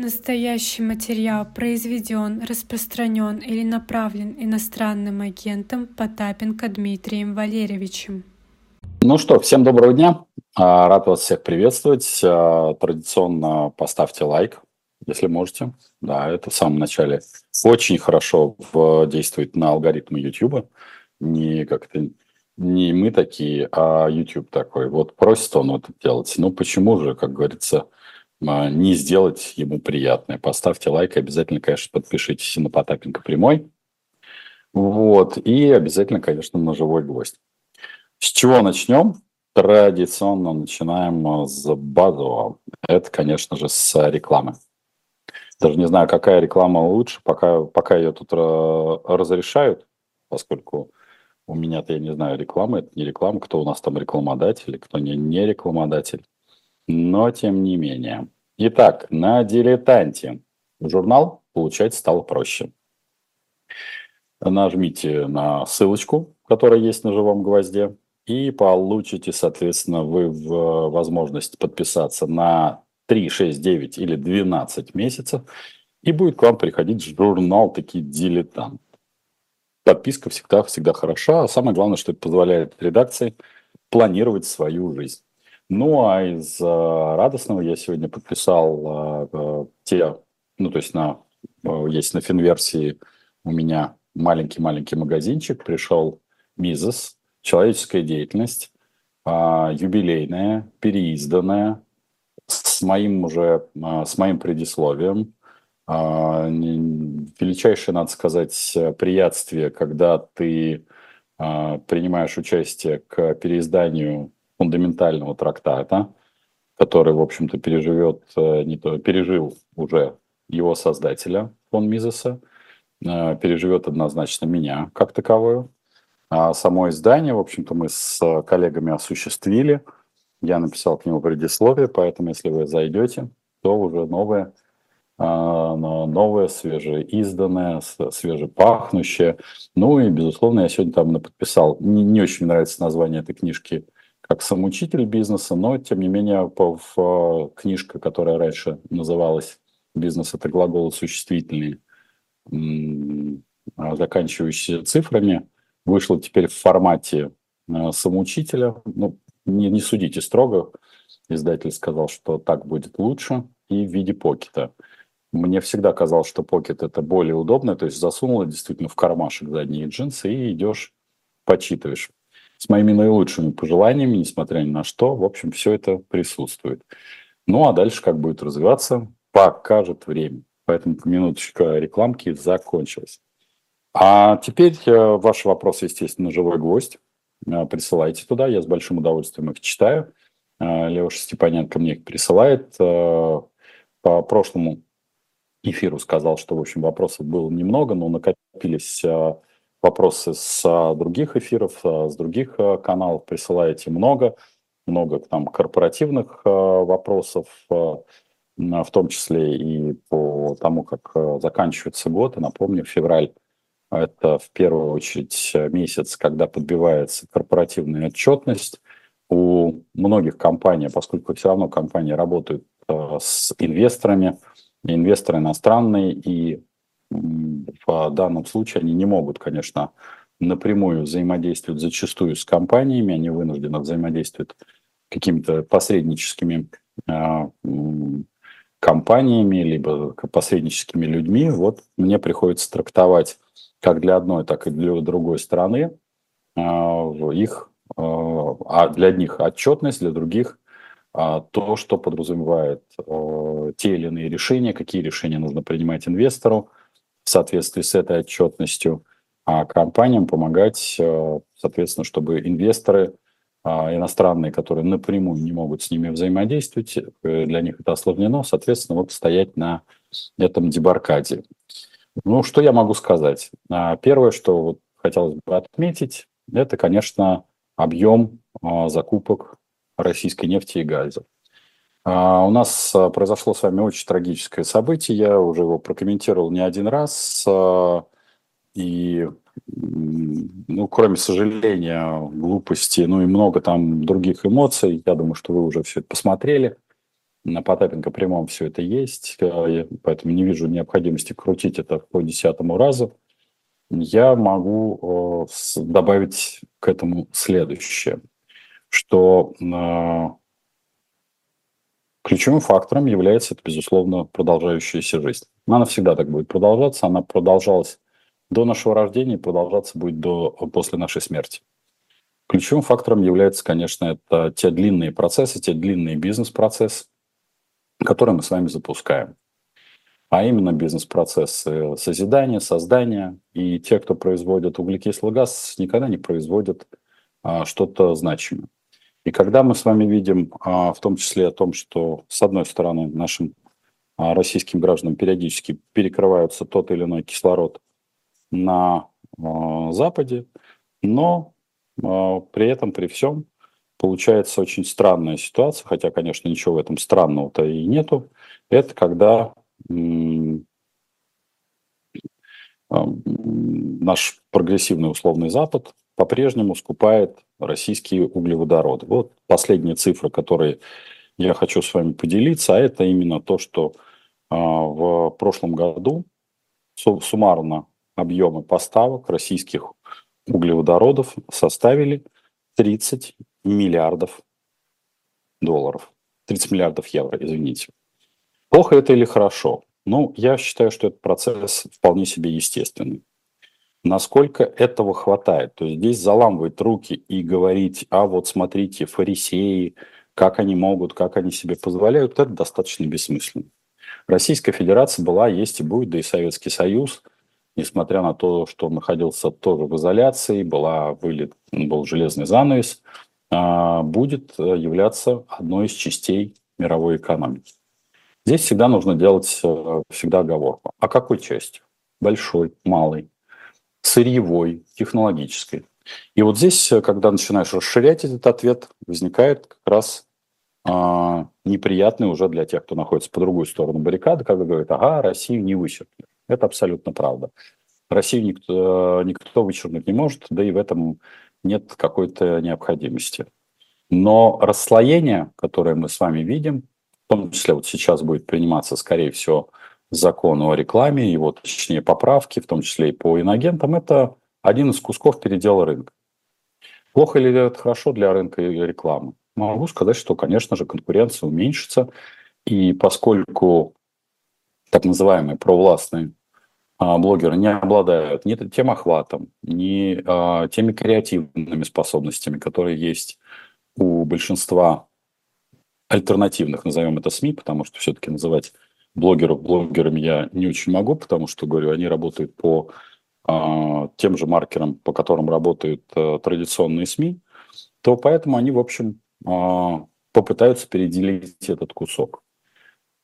Настоящий материал произведен, распространен или направлен иностранным агентом Потапенко Дмитрием Валерьевичем. Ну что, всем доброго дня. А, рад вас всех приветствовать. А, традиционно поставьте лайк, если можете. Да, это в самом начале очень хорошо действует на алгоритмы YouTube. Не как-то не мы такие, а YouTube такой. Вот просит он это делать. Ну почему же, как говорится, не сделать ему приятное. Поставьте лайк, обязательно, конечно, подпишитесь на Потапенко прямой. Вот, и обязательно, конечно, на живой гвоздь. С чего начнем? Традиционно начинаем а, с базового. Это, конечно же, с рекламы. Даже не знаю, какая реклама лучше, пока, пока ее тут разрешают, поскольку у меня-то, я не знаю, реклама, это не реклама, кто у нас там рекламодатель, кто не, не рекламодатель но тем не менее. Итак, на дилетанте журнал получать стало проще. Нажмите на ссылочку, которая есть на живом гвозде, и получите, соответственно, вы в возможность подписаться на 3, 6, 9 или 12 месяцев, и будет к вам приходить журнал такие дилетант. Подписка всегда, всегда хороша, а самое главное, что это позволяет редакции планировать свою жизнь. Ну, а из а, радостного я сегодня подписал а, те, ну, то есть на, есть на финверсии у меня маленький-маленький магазинчик, пришел Мизес, человеческая деятельность, а, юбилейная, переизданная, с моим уже, с моим предисловием. Величайшее, надо сказать, приятствие, когда ты принимаешь участие к переизданию фундаментального трактата, который, в общем-то, переживет, э, не то, пережил уже его создателя, фон Мизеса, э, переживет однозначно меня как таковую. А само издание, в общем-то, мы с коллегами осуществили. Я написал к нему предисловие, поэтому, если вы зайдете, то уже новое, а, новое, свежеизданное, свежепахнущее. Ну и, безусловно, я сегодня там подписал. Не, не очень нравится название этой книжки – как самоучитель бизнеса, но, тем не менее, в, книжка, которая раньше называлась «Бизнес – это глаголы существительные», а, заканчивающиеся цифрами, вышла теперь в формате а, самоучителя. Ну, не, не судите строго. Издатель сказал, что так будет лучше. И в виде покета. Мне всегда казалось, что покет это более удобно. То есть засунула действительно в кармашек задние джинсы и идешь, почитываешь с моими наилучшими пожеланиями, несмотря ни на что. В общем, все это присутствует. Ну, а дальше как будет развиваться, покажет время. Поэтому минуточка рекламки закончилась. А теперь э, ваши вопросы, естественно, живой гвоздь. Э, присылайте туда, я с большим удовольствием их читаю. Э, Леша Степаненко мне их присылает. По прошлому эфиру сказал, что, в общем, вопросов было немного, но накопились вопросы с а, других эфиров, а, с других а, каналов присылаете много, много там корпоративных вопросов, в том числе и по тому, как заканчивается год. И напомню, февраль – это в первую очередь месяц, когда подбивается корпоративная отчетность. У многих компаний, поскольку все равно компании работают с инвесторами, инвесторы иностранные, и в данном случае они не могут, конечно, напрямую взаимодействовать зачастую с компаниями, они вынуждены взаимодействовать какими-то посредническими а, компаниями, либо посредническими людьми. Вот мне приходится трактовать как для одной, так и для другой стороны а, их, а, а для одних отчетность, для других то, что подразумевает те или иные решения, какие решения нужно принимать инвестору, в соответствии с этой отчетностью, а компаниям помогать, э, соответственно, чтобы инвесторы а, иностранные, которые напрямую не могут с ними взаимодействовать, э, для них это осложнено, соответственно, вот стоять на этом дебаркаде. Ну, что я могу сказать? А, первое, что вот хотелось бы отметить, это, конечно, объем а, закупок российской нефти и газа. А, у нас а, произошло с вами очень трагическое событие, я уже его прокомментировал не один раз. А, и, ну, кроме сожаления, глупости, ну и много там других эмоций, я думаю, что вы уже все это посмотрели. на Потапенко прямом все это есть, э, поэтому не вижу необходимости крутить это по десятому разу. Я могу добавить к этому следующее, что ключевым фактором является, это, безусловно, продолжающаяся жизнь. Она всегда так будет продолжаться, она продолжалась до нашего рождения и продолжаться будет до, после нашей смерти. Ключевым фактором является, конечно, это те длинные процессы, те длинные бизнес-процессы, которые мы с вами запускаем. А именно бизнес-процессы созидания, создания. И те, кто производит углекислый газ, никогда не производят а, что-то значимое. И когда мы с вами видим, а, в том числе о том, что, с одной стороны, нашим а, российским гражданам периодически перекрываются тот или иной кислород на а, Западе, но при этом, при всем, получается очень странная ситуация, хотя, конечно, ничего в этом странного-то и нету. Это когда наш прогрессивный условный Запад по-прежнему скупает российские углеводороды. Вот последние цифры, которые я хочу с вами поделиться, а это именно то, что в прошлом году суммарно объемы поставок российских углеводородов составили 30 миллиардов долларов. 30 миллиардов евро, извините. Плохо это или хорошо? Ну, я считаю, что этот процесс вполне себе естественный. Насколько этого хватает? То есть здесь заламывать руки и говорить, а вот смотрите, фарисеи, как они могут, как они себе позволяют, это достаточно бессмысленно. Российская Федерация была, есть и будет, да и Советский Союз – несмотря на то, что находился тоже в изоляции, была вылет, был железный занавес, а, будет э, являться одной из частей мировой экономики. Здесь всегда нужно делать э, всегда оговорку. А какой части? Большой, малой, сырьевой, технологической. И вот здесь, э, когда начинаешь расширять этот ответ, возникает как раз а, неприятный уже для тех, кто находится по другую сторону баррикады, когда говорят, ага, Россию не вычеркнули. Это абсолютно правда. Россию никто, никто вычеркнуть не может, да и в этом нет какой-то необходимости. Но расслоение, которое мы с вами видим, в том числе вот сейчас будет приниматься, скорее всего, закон о рекламе, его, точнее, поправки, в том числе и по иногентам, это один из кусков передела рынка. Плохо ли это хорошо для рынка и рекламы? Могу сказать, что, конечно же, конкуренция уменьшится, и поскольку так называемые провластные а, блогеры не обладают ни тем охватом, ни а, теми креативными способностями, которые есть у большинства альтернативных, назовем это СМИ, потому что все-таки называть блогеров блогерами я не очень могу, потому что, говорю, они работают по а, тем же маркерам, по которым работают а, традиционные СМИ, то поэтому они, в общем, а, попытаются переделить этот кусок.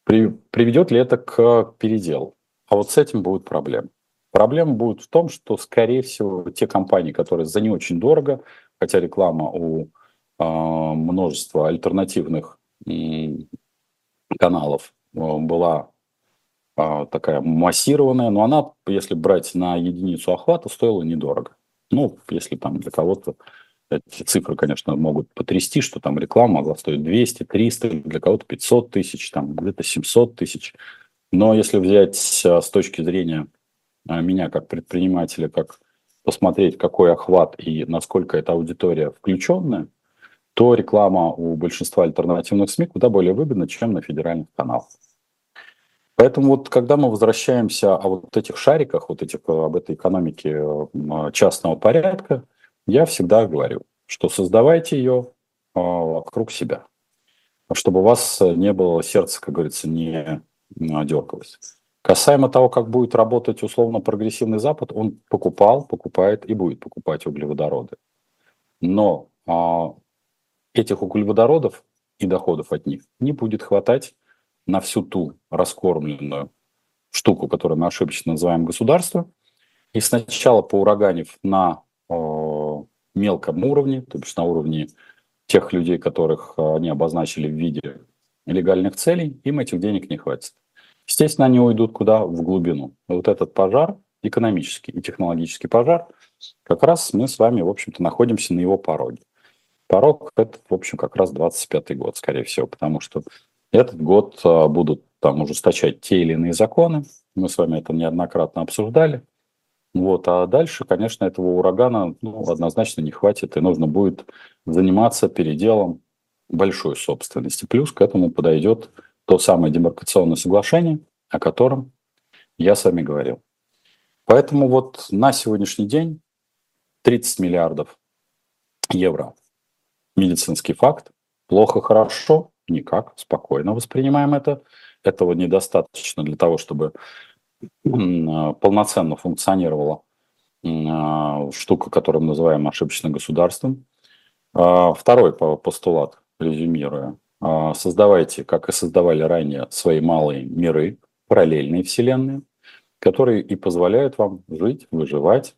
При, приведет ли это к переделу? А вот с этим будут проблемы. Проблема будет в том, что, скорее всего, те компании, которые за не очень дорого, хотя реклама у э, множества альтернативных э, каналов э, была э, такая массированная, но она, если брать на единицу охвата, стоила недорого. Ну, если там для кого-то эти цифры, конечно, могут потрясти, что там реклама могла стоить 200, 300, для кого-то 500 тысяч, там где-то 700 тысяч. Но если взять с точки зрения а, меня как предпринимателя, как посмотреть, какой охват и насколько эта аудитория включенная, то реклама у большинства альтернативных СМИ куда более выгодна, чем на федеральных каналах. Поэтому вот когда мы возвращаемся о вот этих шариках, вот этих, об этой экономике а, частного порядка, я всегда говорю, что создавайте ее вокруг себя, чтобы у вас не было сердце, как говорится, не дергалось. Касаемо того, как будет работать условно прогрессивный Запад, он покупал, покупает и будет покупать углеводороды. Но а, этих углеводородов и доходов от них не будет хватать на всю ту раскормленную штуку, которую мы ошибочно называем государство. И сначала поураганив на э, мелком уровне, то есть на уровне тех людей, которых они обозначили в виде легальных целей, им этих денег не хватит. Естественно, они уйдут куда? В глубину. Вот этот пожар, экономический и технологический пожар, как раз мы с вами, в общем-то, находимся на его пороге. Порог – это, в общем, как раз 25 год, скорее всего, потому что Этот год а, будут там ужесточать те или иные законы. Мы с вами это неоднократно обсуждали. Вот, а дальше, конечно, этого урагана ну, однозначно не хватит, и нужно будет заниматься переделом большой собственности. Плюс к этому подойдет то самое демаркационное соглашение, о котором я с вами говорил. Поэтому вот на сегодняшний день 30 миллиардов евро медицинский факт. Плохо, хорошо, никак, спокойно воспринимаем это. Этого недостаточно для того, чтобы полноценно функционировала штука, которую мы называем ошибочным государством. А, второй постулат, резюмируя. А, создавайте, как и создавали ранее, свои малые миры, параллельные вселенные, которые и позволяют вам жить, выживать,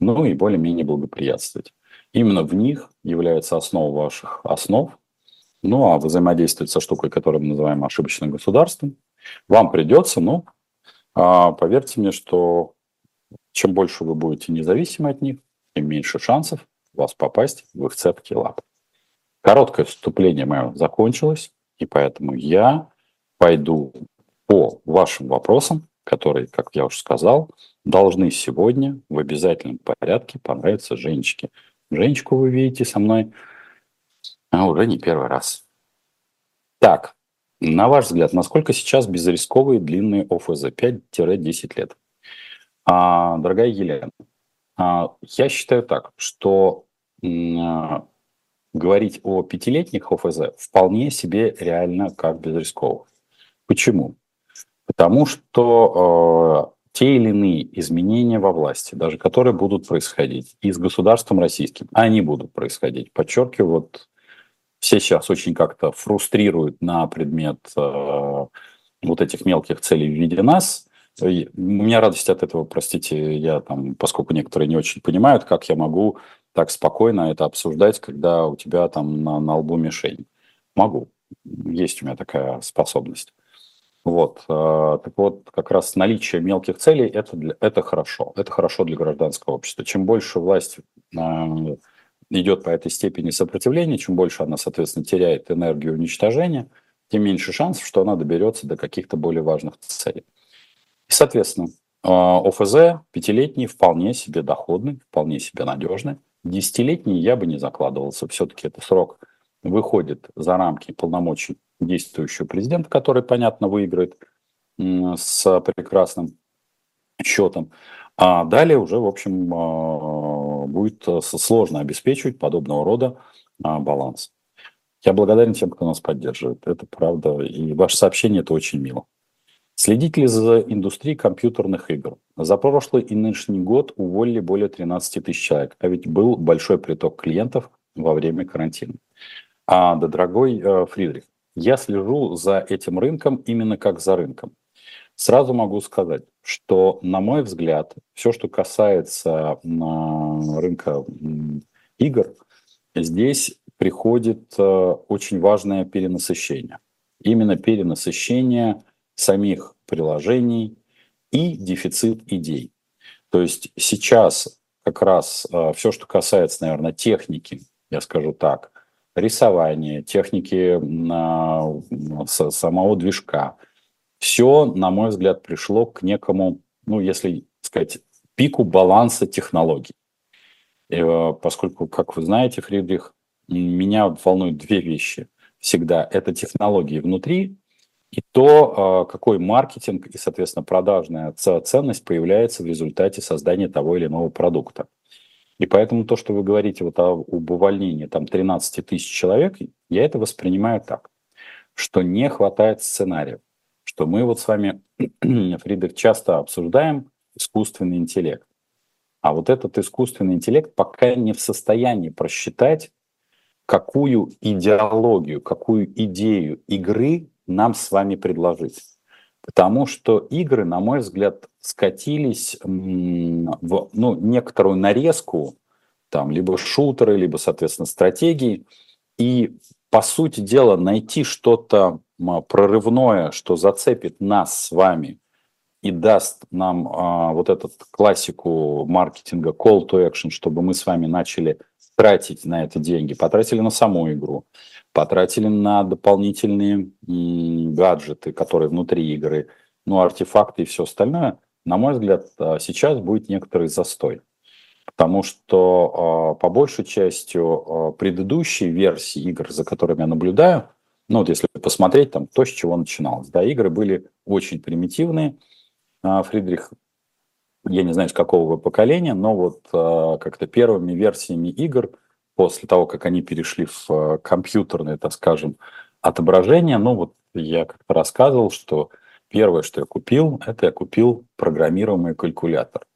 ну и более-менее благоприятствовать. Именно в них является основа ваших основ, ну а взаимодействовать со штукой, которую мы называем ошибочным государством, вам придется, ну, а, поверьте мне, что чем больше вы будете независимы от них, тем меньше шансов у вас попасть в их цепкие лапы. Короткое вступление мое закончилось, и поэтому я пойду по вашим вопросам, которые, как я уже сказал, должны сегодня в обязательном порядке понравиться Женечке. Женечку вы видите со мной а уже не первый раз. Так, на ваш взгляд, насколько сейчас безрисковые длинные ОФЗ 5-10 лет? А, дорогая Елена, а, я считаю так, что а, говорить о пятилетних ОФЗ вполне себе реально как безрисковых. Почему? Потому что э, те или иные изменения во власти, даже которые будут происходить и с государством российским, они будут происходить. Подчеркиваю, вот все сейчас очень как-то фрустрируют на предмет э, вот этих мелких целей в виде нас. И у меня радость от этого, простите, я там, поскольку некоторые не очень понимают, как я могу так спокойно это обсуждать, когда у тебя там на, на лбу мишень. Могу. Есть у меня такая способность. Вот. Э, так вот, как раз наличие мелких целей это, для, это хорошо. Это хорошо для гражданского общества. Чем больше власть э, идет по этой степени сопротивления, чем больше она, соответственно, теряет энергию уничтожения, тем меньше шансов, что она доберется до каких-то более важных целей. И, соответственно, а, ОФЗ пятилетний вполне себе доходный, вполне себе надежный. Десятилетний я бы не закладывался. Все-таки это срок выходит за рамки полномочий действующего президента, который, понятно, выиграет с прекрасным счетом. А далее уже, в общем, а, будет э, сложно обеспечивать подобного рода а, баланс. Я благодарен тем, кто нас поддерживает. Это правда. И ваше сообщение – это очень мило. Следите ли за индустрией компьютерных игр? За прошлый и нынешний год уволили более 13 тысяч человек, а ведь был большой приток клиентов во время карантина. А, да, дорогой э, Фридрих, я слежу за этим рынком именно как за рынком. Сразу могу сказать, что, на мой взгляд, все, что касается рынка игр, здесь приходит э, очень важное перенасыщение. Именно перенасыщение самих приложений и дефицит идей. То есть сейчас как раз э, все, что касается, наверное, техники, я скажу так, рисования, техники самого движка – все, на мой взгляд, пришло к некому, ну, если сказать, пику баланса технологий. И, э, поскольку, как вы знаете, Фридрих, меня волнуют две вещи всегда. Это технологии внутри и то, э, какой маркетинг и, соответственно, продажная ценность появляется в результате создания того или иного продукта. И поэтому то, что вы говорите вот об увольнении там 13 тысяч человек, я это воспринимаю так, что не хватает сценариев что мы вот с вами, Фридрих, часто обсуждаем искусственный интеллект. А вот этот искусственный интеллект пока не в состоянии просчитать, какую идеологию, какую идею игры нам с вами предложить. Потому что игры, на мой взгляд, скатились в ну, некоторую нарезку, там, либо шутеры, либо, соответственно, стратегии. И, по сути дела, найти что-то прорывное, что зацепит нас с вами и даст нам а, вот эту классику маркетинга call to action, чтобы мы с вами начали тратить на это деньги, потратили на саму игру, потратили на дополнительные гаджеты, которые внутри игры, ну, артефакты и все остальное, на мой взгляд, а, сейчас будет некоторый застой. Потому что а, по большей частью предыдущие версии игр, за которыми я наблюдаю, ну вот если посмотреть там то, с чего начиналось, да, игры были очень примитивные. Фридрих я не знаю, с какого поколения, но вот э, как-то первыми версиями игр, после того, как они перешли в э, компьютерное, так скажем, отображение, ну вот я как-то рассказывал, что первое, что я купил, это я купил программируемый калькулятор.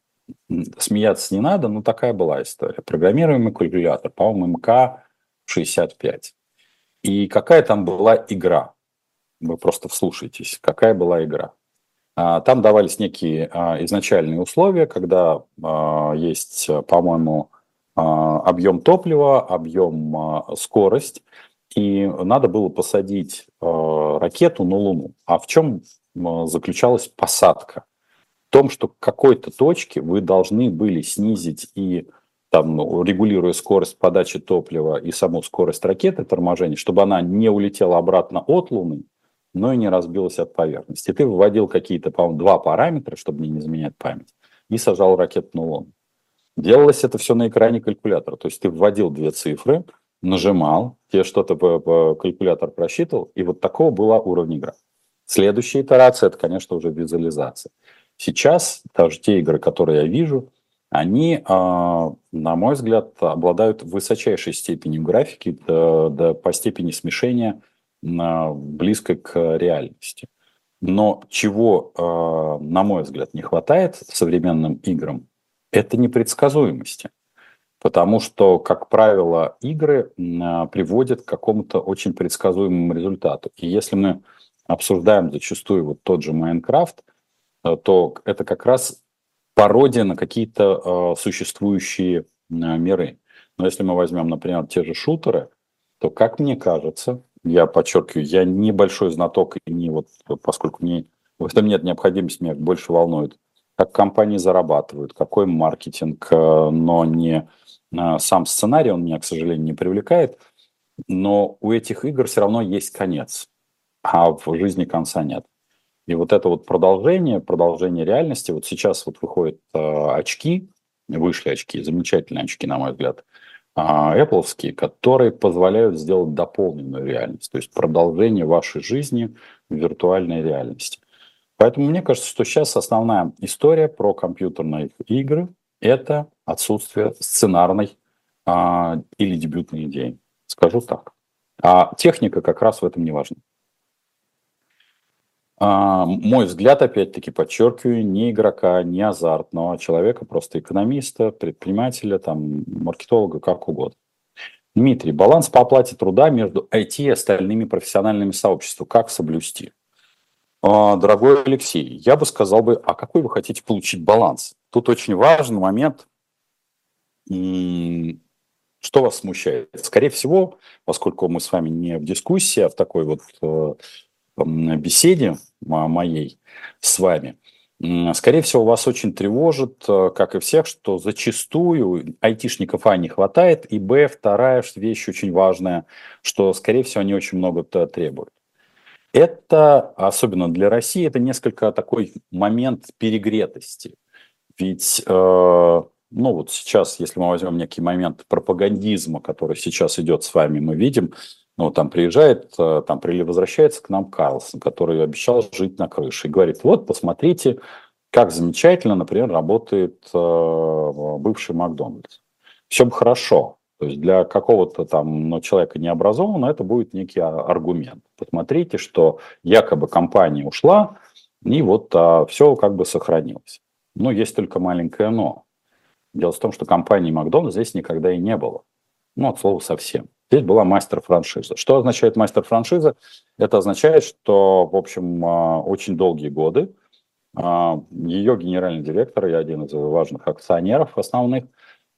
Смеяться не надо, но такая была история. Программируемый калькулятор, по-моему, МК-65. И какая там была игра? Вы просто вслушайтесь, какая была игра. А, там давались некие а, изначальные условия, когда а, есть, по-моему, объем топлива, объем скорость, и надо было посадить ракету на Луну. А в чем заключалась посадка? В том, что к какой-то точке вы должны были снизить и там, ну, регулируя скорость подачи топлива и саму скорость ракеты торможения, чтобы она не улетела обратно от Луны, но и не разбилась от поверхности. Ты вводил какие-то, по-моему, два параметра, чтобы не заменять память, и сажал ракету на Луну. Делалось это все на экране калькулятора. То есть ты вводил две цифры, нажимал, тебе что-то калькулятор просчитывал, и вот такого была уровень игры. Следующая итерация – это, конечно, уже визуализация. Сейчас даже те игры, которые я вижу, они, а, на мой взгляд, обладают высочайшей степенью графики до, до, по степени смешения – близко к реальности. Но чего, а, на мой взгляд, не хватает современным играм, это непредсказуемости. Потому что, как правило, игры а, приводят к какому-то очень предсказуемому результату. И если мы обсуждаем зачастую вот тот же Майнкрафт, а, то это как раз пародия на какие-то существующие миры. Но если мы возьмем, например, те же шутеры, то, как мне кажется, я подчеркиваю, я небольшой знаток, и не вот, поскольку мне в этом нет необходимости, меня больше волнует, как компании зарабатывают, какой маркетинг, э, но не э, сам сценарий, он меня, к сожалению, не привлекает, но у этих игр все равно есть конец, а в жизни конца нет. И вот это вот продолжение, продолжение реальности, вот сейчас вот выходят э, очки, вышли очки, замечательные очки, на мой взгляд, а, Apple, которые позволяют сделать дополненную реальность, то есть продолжение вашей жизни в виртуальной реальности. Поэтому мне кажется, что сейчас основная история про компьютерные игры – это отсутствие сценарной а, или дебютной идеи. Скажу так. А техника как раз в этом не важна. А, мой взгляд, опять-таки, подчеркиваю, не игрока, не азартного человека, просто экономиста, предпринимателя, там, маркетолога, как угодно. Дмитрий, баланс по оплате труда между IT и остальными профессиональными сообществами. Как соблюсти? А, дорогой Алексей, я бы сказал бы, а какой вы хотите получить баланс? Тут очень важный момент, что вас смущает? Скорее всего, поскольку мы с вами не в дискуссии, а в такой вот э, беседе моей с вами, скорее всего, вас очень тревожит, э, как и всех, что зачастую айтишников, а, не хватает, и, б, вторая вещь очень важная, что, скорее всего, они очень много требуют. Это, особенно для России, это несколько такой момент перегретости. Ведь, э, ну вот сейчас, если мы возьмем некий момент пропагандизма, который сейчас идет с вами, мы видим, ну, там приезжает, э, там или возвращается к нам Карлсон, который обещал жить на крыше, и говорит, вот, посмотрите, как замечательно, например, работает э, бывший Макдональдс. Все бы хорошо. То есть для какого-то там ну, человека необразованного это будет некий аргумент. Посмотрите, что якобы компания ушла, и вот а, все как бы сохранилось. Но есть только маленькое но. Дело в том, что компании Макдональдс здесь никогда и не было. Ну, от слова совсем. Здесь была мастер-франшиза. Что означает мастер-франшиза? Это означает, что, в общем, а, очень долгие годы а, ее генеральный директор и один из важных акционеров основных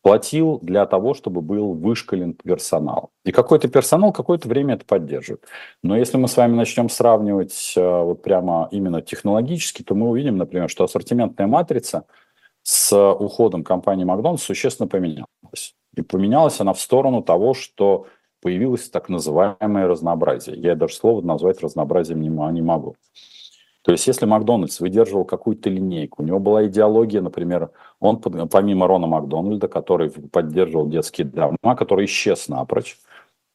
платил для того, чтобы был вышкален персонал. И какой-то персонал какое-то время это поддерживает. Но если мы с вами начнем сравнивать а, вот прямо именно технологически, то мы увидим, например, что ассортиментная матрица с уходом компании Макдональдс существенно поменялась. И поменялась она в сторону того, что появилось так называемое разнообразие. Я даже слово назвать разнообразием не, не могу. То есть, если Макдональдс выдерживал какую-то линейку, у него была идеология, например, он помимо Рона Макдональда, который поддерживал детские дома, который исчез напрочь,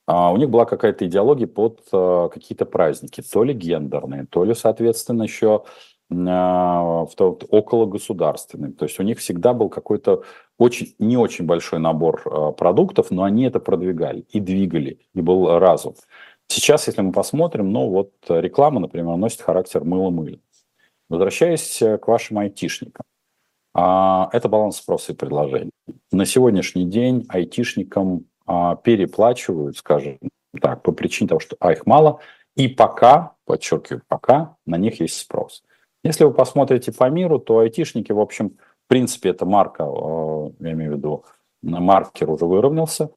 а у них была какая-то идеология под а, какие-то праздники, то ли гендерные, то ли, соответственно, еще около государственные. То есть у них всегда был какой-то очень, не очень большой набор продуктов, но они это продвигали и двигали, и был разум. Сейчас, если мы посмотрим, ну вот реклама, например, носит характер мыло-мыль. Возвращаясь к вашим айтишникам. Это баланс спроса и предложения. На сегодняшний день айтишникам а, переплачивают, скажем так, по причине того, что а их мало, и пока, подчеркиваю, пока на них есть спрос. Если вы посмотрите по миру, то айтишники, в общем, в принципе, эта марка, а, я имею в виду, маркер уже выровнялся.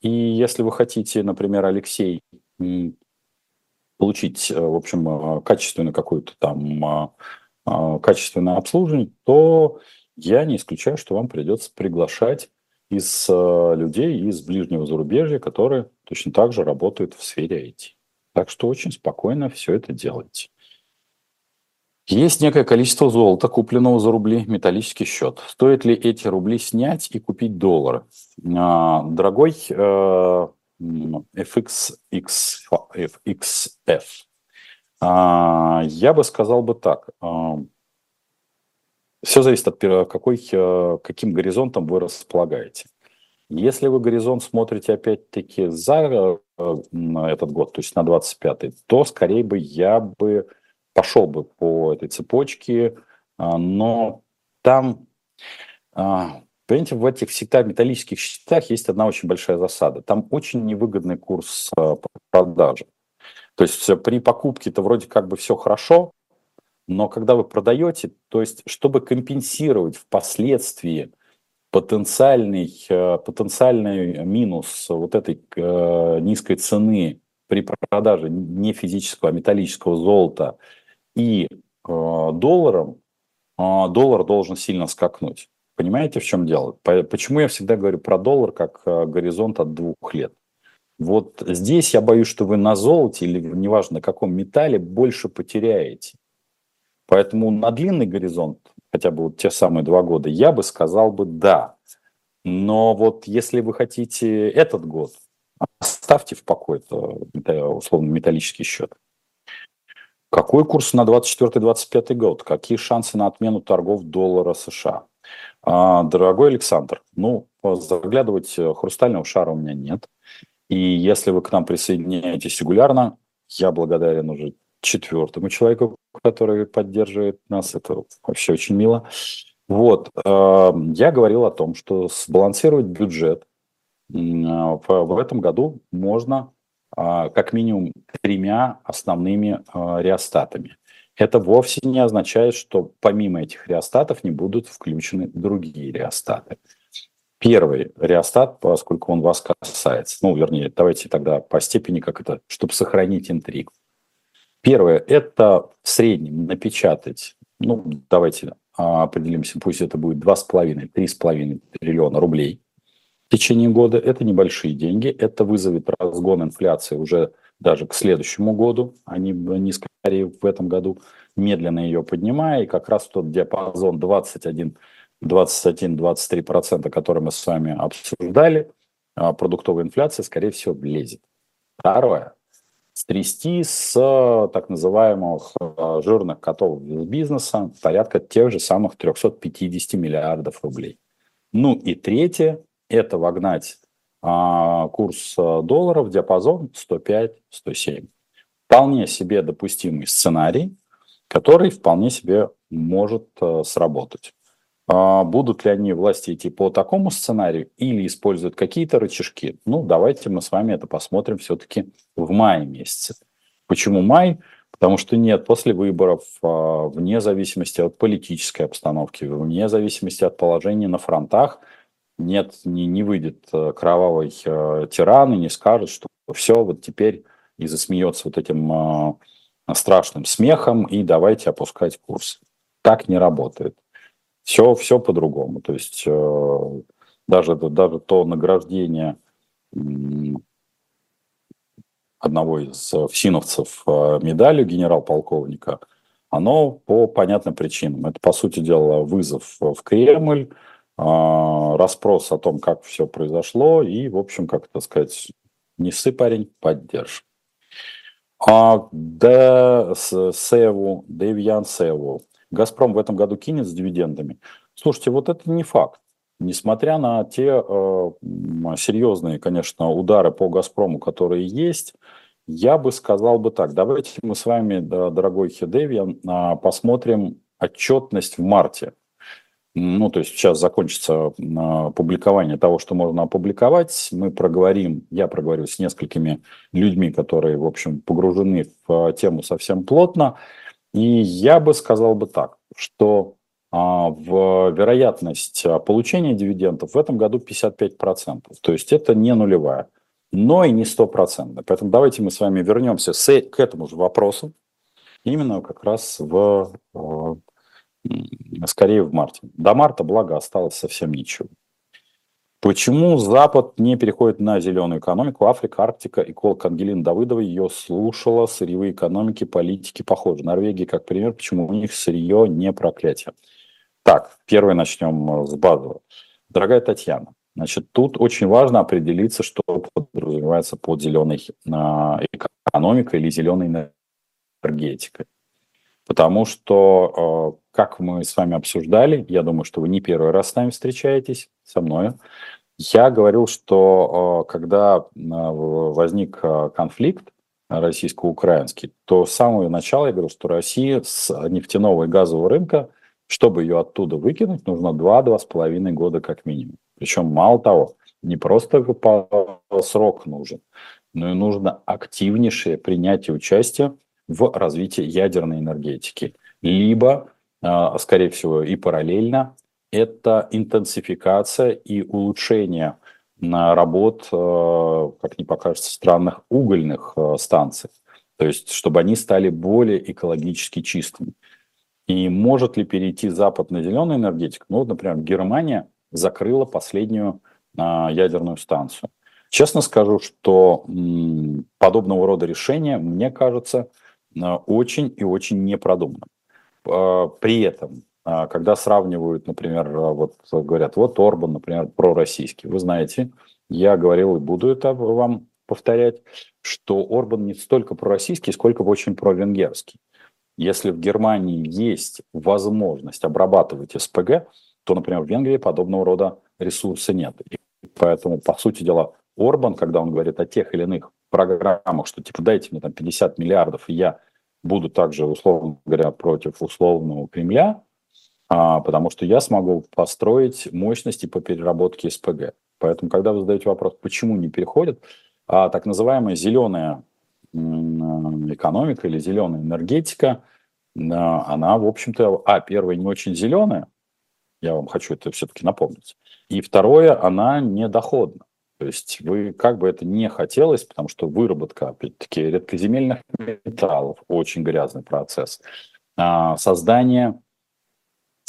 И если вы хотите, например, Алексей, получить, э, в общем, э, качественную какую-то там качественное обслуживание, то я не исключаю, что вам придется приглашать из э, людей из ближнего зарубежья, которые точно так же работают в сфере IT. Так что очень спокойно все это делайте. Есть некое количество золота, купленного за рубли, металлический счет. Стоит ли эти рубли снять и купить доллары? А, дорогой э, FXX, FXF, а, я бы сказал бы так. А, все зависит от какой, э, каким горизонтом вы располагаете. Если вы горизонт смотрите опять-таки за э, этот год, то есть на 25-й, то скорее бы я бы пошел бы по этой цепочке, а, но там, а, понимаете, в этих всегда металлических счетах есть одна очень большая засада. Там очень невыгодный курс э, продажи. То есть при покупке-то вроде как бы все хорошо, но когда вы продаете, то есть чтобы компенсировать впоследствии потенциальный, потенциальный минус вот этой низкой цены при продаже не физического, а металлического золота и э, долларом, доллар должен сильно скакнуть. Понимаете, в чем дело? Почему я всегда говорю про доллар как горизонт от двух лет? Вот здесь я боюсь, что вы на золоте или неважно на каком металле больше потеряете. Поэтому на длинный горизонт, хотя бы вот те самые два года, я бы сказал бы да. Но вот если вы хотите этот год, оставьте в покое условно металлический счет. Какой курс на 24-25 год? Какие шансы на отмену торгов доллара США? А, дорогой Александр, ну, заглядывать хрустального шара у меня нет. И если вы к нам присоединяетесь регулярно, я благодарен уже четвертому человеку, который поддерживает нас. Это вообще очень мило. Вот, э, я говорил о том, что сбалансировать бюджет э, в этом году можно э, как минимум тремя основными реостатами. Это вовсе не означает, что помимо этих реостатов не будут включены другие реостаты. Первый реостат, поскольку он вас касается, ну, вернее, давайте тогда по степени, как это, чтобы сохранить интригу. Первое – это в среднем напечатать, ну, давайте а, определимся, пусть это будет 2,5-3,5 триллиона рублей в течение года. Это небольшие деньги, это вызовет разгон инфляции уже даже к следующему году, они, они скорее в этом году медленно ее поднимая, и как раз тот диапазон 21 21-23%, который мы с вами обсуждали, а, продуктовая инфляция, скорее всего, влезет. Второе стрясти с так называемых э, жирных котов из бизнеса порядка тех же самых 350 миллиардов рублей. Ну и третье – это вогнать а, курс э, доллара в диапазон 105-107. Вполне себе допустимый сценарий, который вполне себе может а, сработать. А, будут ли они власти идти по такому сценарию или используют какие-то рычажки? Ну, давайте мы с вами это посмотрим все-таки в мае месяце. Почему май? Потому что нет, после выборов, а, вне зависимости от политической обстановки, вне зависимости от положения на фронтах, нет, не, не выйдет э, кровавый э, тиран и не скажет, что все, вот теперь и засмеется вот этим э, страшным смехом, и давайте опускать курс. Так не работает Все, все по-другому. То есть даже, даже то награждение одного из всиновцев медалью генерал-полковника, оно по понятным причинам. Это, по сути дела, вызов в Кремль, расспрос о том, как все произошло, и, в общем, как это сказать, не ссы, парень, поддержь. А Д. Севу, Дэвьян Севу, Газпром в этом году кинет с дивидендами. Слушайте, вот это не факт. Несмотря на те э, серьезные, конечно, удары по «Газпрому», которые есть, я бы сказал бы так. Давайте мы с вами, дорогой Хедевьян, а, посмотрим отчетность в марте. Ну, то есть сейчас закончится а, публикование того, что можно опубликовать. Мы проговорим, я проговорю с несколькими людьми, которые, в общем, погружены в тему совсем плотно. И я бы сказал бы так, что а, в вероятность а, получения дивидендов в этом году 55%. То есть это не нулевая, но и не стопроцентная. Поэтому давайте мы с вами вернемся к этому же вопросу, именно как раз в, а, скорее в марте. До марта, благо, осталось совсем ничего. Почему Запад не переходит на зеленую экономику? Африка, Арктика, эколог Ангелина Давыдова ее слушала. Сырьевые экономики, политики похожи. Норвегия, как пример, почему у них сырье не проклятие. Так, первое начнем э, с базового. Дорогая Татьяна, значит, тут очень важно определиться, что подразумевается под зеленой а, экономикой или зеленой энергетикой. Потому что, э, как мы с вами обсуждали, я думаю, что вы не первый раз с нами встречаетесь, со мной, я говорил, что э, когда возник конфликт российско-украинский, то с самого начала я говорил, что Россия с нефтяного и газового рынка чтобы ее оттуда выкинуть, нужно 2-2,5 года как минимум. Причем мало того, не просто по срок нужен, но и нужно активнейшее принятие участия в развитии ядерной энергетики. Либо, скорее всего, и параллельно, это интенсификация и улучшение на работ, а, как не покажется, странных угольных а, станций. То есть, чтобы они стали более экологически чистыми. И может ли перейти Запад на зеленую энергетику? Ну, например, Германия закрыла последнюю а, ядерную станцию. Честно скажу, что подобного рода решения, мне кажется, а, очень и очень непродуманным. А, при этом, а, когда сравнивают, например, вот говорят, вот Орбан, например, пророссийский. Вы знаете, я говорил и буду это вам повторять, что Орбан не столько пророссийский, сколько очень провенгерский. Если в Германии есть возможность обрабатывать СПГ, то, например, в Венгрии подобного рода ресурса нет. И поэтому, по сути дела, Орбан, когда он говорит о тех или иных программах, что типа дайте мне там 50 миллиардов, и я буду также, условно говоря, против условного Кремля, а, потому что я смогу построить мощности по переработке СПГ. Поэтому, когда вы задаете вопрос, почему не переходят, а, так называемая зеленая экономика или зеленая энергетика, она, в общем-то, а, первая, не очень зеленая, я вам хочу это все-таки напомнить, и второе, она недоходна. То есть вы, как бы это не хотелось, потому что выработка, опять-таки, редкоземельных металлов, очень грязный процесс, а, создание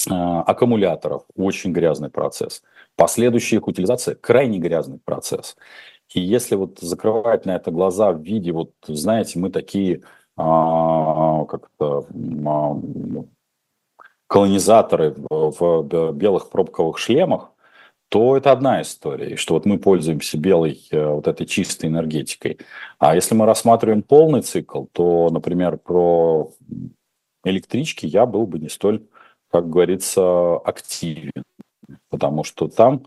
а, аккумуляторов, очень грязный процесс, последующая их утилизация, крайне грязный процесс. И если вот закрывать на это глаза в виде, вот, знаете, мы такие а, как-то колонизаторы в белых пробковых шлемах, то это одна история, что вот мы пользуемся белой э, вот этой чистой энергетикой. А если мы рассматриваем полный цикл, то, например, про электрички я был бы не столь, как говорится, активен, потому что там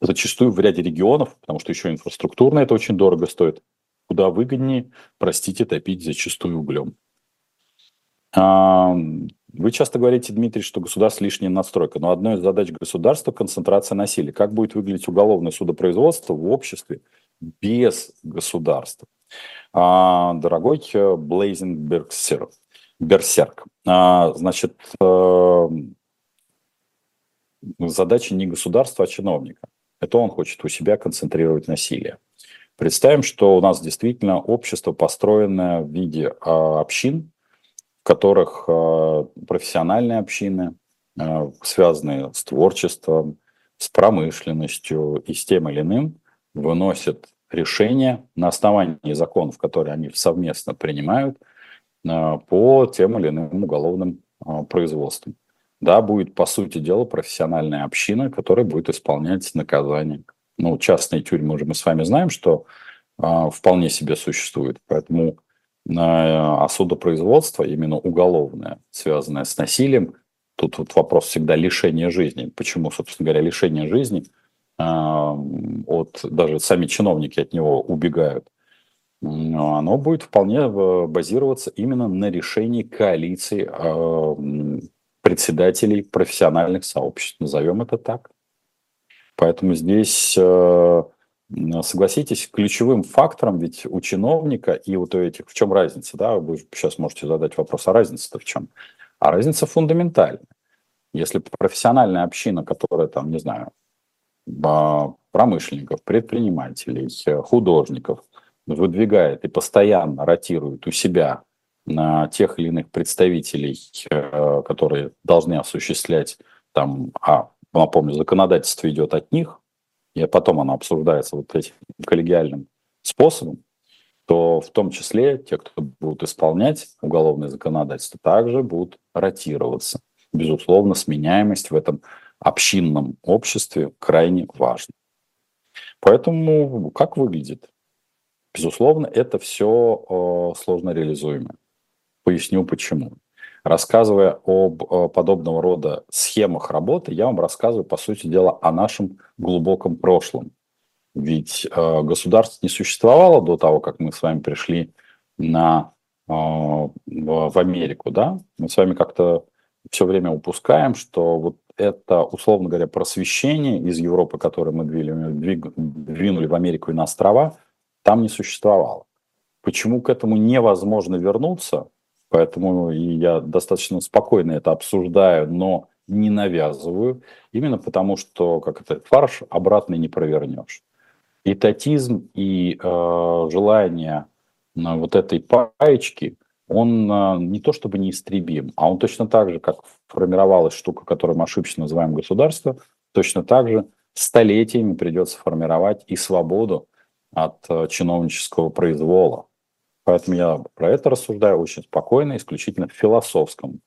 зачастую в ряде регионов, потому что еще инфраструктурно это очень дорого стоит, куда выгоднее, простите, топить зачастую углем. А, вы часто говорите, Дмитрий, что государство лишняя надстройка, но одной из задач государства – концентрация насилия. Как будет выглядеть уголовное судопроизводство в обществе без государства? А, дорогой Блейзинг Берксер, Берсерк, а, значит, э, задача не государства, а чиновника это он хочет у себя концентрировать насилие. Представим, что у нас действительно общество построенное в виде э, общин, которых э, профессиональные общины, связанные с творчеством, с промышленностью и с тем или иным, выносят решения на основании законов, которые они совместно принимают по тем или иным уголовным производствам. Да, будет, по сути дела, профессиональная община, которая будет исполнять наказание. Ну, частные тюрьмы уже мы с вами знаем, что э, вполне себе существует. Поэтому э, а судопроизводство, именно уголовное, связанное с насилием, тут вот вопрос всегда лишения жизни. Почему, собственно говоря, лишение жизни – от даже сами чиновники от него убегают, оно будет вполне э, базироваться именно на решении коалиции председателей профессиональных сообществ, назовем это так. Поэтому здесь, э, согласитесь, ключевым фактором ведь у чиновника и вот у этих, в чем разница, да, вы сейчас можете задать вопрос, а разница-то в чем? А разница фундаментальная. Если профессиональная община, которая там, не знаю, промышленников, предпринимателей, художников выдвигает и постоянно ротирует у себя на тех или иных представителей, э, которые должны осуществлять там, а, напомню, законодательство идет от них, и потом оно обсуждается вот этим коллегиальным способом, то в том числе те, кто будут исполнять уголовное законодательство, также будут ротироваться. Безусловно, сменяемость в этом общинном обществе крайне важна. Поэтому как выглядит? Безусловно, это все э, сложно реализуемо. Поясню почему. Рассказывая об э, подобного рода схемах работы, я вам рассказываю, по сути дела, о нашем глубоком прошлом. Ведь э, государство не существовало до того, как мы с вами пришли на, э, в Америку. Да? Мы с вами как-то все время упускаем, что вот это, условно говоря, просвещение из Европы, которое мы двинули, двинули в Америку и на острова, там не существовало. Почему к этому невозможно вернуться, Поэтому и я достаточно спокойно это обсуждаю, но не навязываю, именно потому что, как это, фарш обратно не провернешь. И татизм, и э, желание э, вот этой паечки, он э, не то чтобы неистребим, а он точно так же, как формировалась штука, которую мы ошибочно называем государство, точно так же столетиями придется формировать и свободу от э, чиновнического произвола. Поэтому я про это рассуждаю очень спокойно, исключительно в философском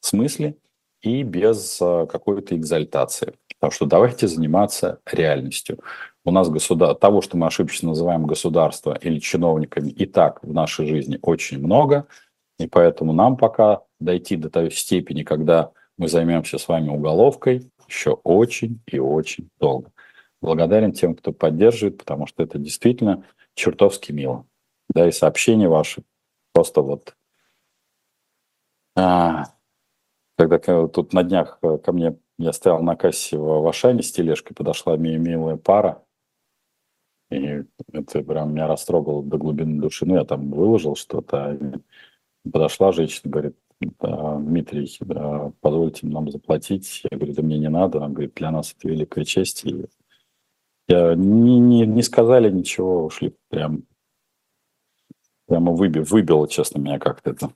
смысле и без э, какой-то экзальтации. Потому что давайте заниматься реальностью. У нас государ... того, что мы ошибочно называем государство или чиновниками, и так в нашей жизни очень много. И поэтому нам пока дойти до той степени, когда мы займемся с вами уголовкой, еще очень и очень долго. Благодарен тем, кто поддерживает, потому что это действительно чертовски мило да, и сообщения ваши. Просто вот а, когда тут на днях э, ко мне, я стоял на кассе в Ашане с тележкой, подошла милая пара, и это прям меня растрогало до глубины души. Ну, я там выложил что-то, подошла женщина, говорит, Дмитрий, позвольте нам заплатить. Я говорю, да мне не надо. Она говорит, для нас это великая честь. И я не, не, не сказали ничего, ушли прям Прямо выбил, выбило, честно, меня как-то это.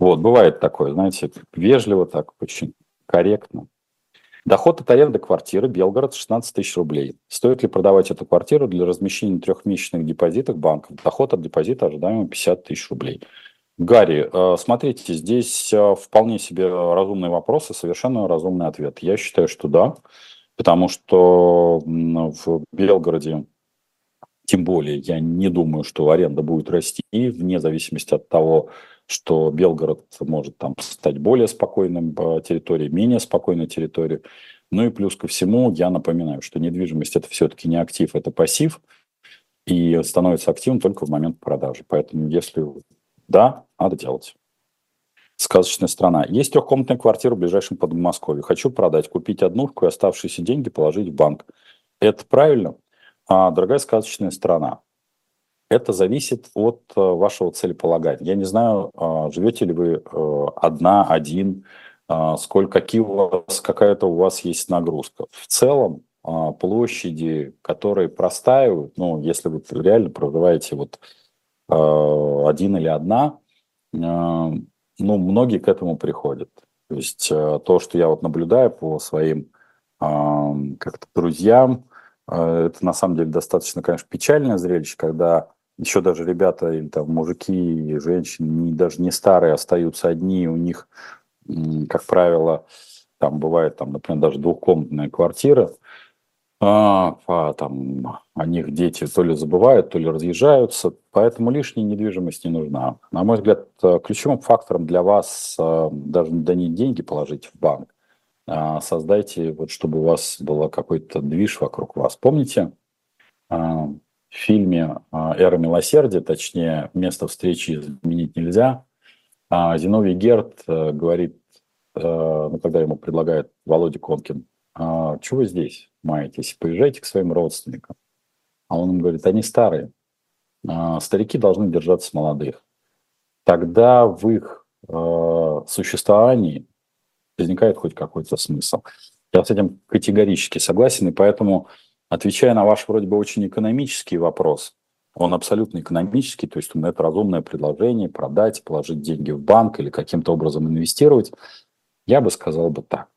Вот, бывает такое, знаете, вежливо так, очень корректно. Доход от аренды квартиры Белгород 16 тысяч рублей. Стоит ли продавать эту квартиру для размещения трехмесячных депозитов банков? Доход от депозита ожидаемо 50 тысяч рублей. Гарри, э, смотрите, здесь э, вполне себе разумный вопрос и совершенно разумный ответ. Я считаю, что да, потому что в Белгороде тем более, я не думаю, что аренда будет расти, вне зависимости от того, что Белгород может там стать более спокойным территорией, менее спокойной территорией. Ну и плюс ко всему, я напоминаю, что недвижимость это все-таки не актив, это пассив, и становится активным только в момент продажи. Поэтому если да, надо делать. Сказочная страна. Есть трехкомнатная квартира в ближайшем Подмосковье. Хочу продать, купить однушку и оставшиеся деньги положить в банк. Это правильно? А, дорогая сказочная страна, это зависит от э, вашего целеполагания. Я не знаю, а, живете ли вы э, одна, один, сколько, какие у вас, какая-то у вас есть нагрузка. В целом, площади, которые простаивают, ну, если вы реально проживаете вот один или одна, ну, многие к этому приходят. То есть то, что я вот наблюдаю по своим как-то друзьям, это на самом деле достаточно, конечно, печальное зрелище, когда еще даже ребята или там мужики женщины, даже не старые, остаются одни, у них, как правило, там бывает, там, например, даже двухкомнатная квартира, а, а, там о них дети то ли забывают, то ли разъезжаются, поэтому лишняя недвижимость не нужна. На мой взгляд, э, ключевым фактором для вас э, даже да не деньги положить в банк, создайте, вот, чтобы у вас был какой-то движ вокруг вас. Помните, а, в фильме а, «Эра милосердия», точнее, «Место встречи изменить нельзя», а, Зиновий Герд э, говорит, ну, когда ему предлагает Володя Конкин, что вы здесь? маетесь, поезжайте к своим родственникам. А он им говорит, они старые. А, старики должны держаться молодых. Тогда в их э, существовании возникает хоть какой-то смысл. Я с этим категорически согласен, и поэтому, отвечая на ваш вроде бы очень экономический вопрос, он абсолютно экономический, то есть это разумное предложение продать, положить деньги в банк или каким-то образом инвестировать, я бы сказал бы так.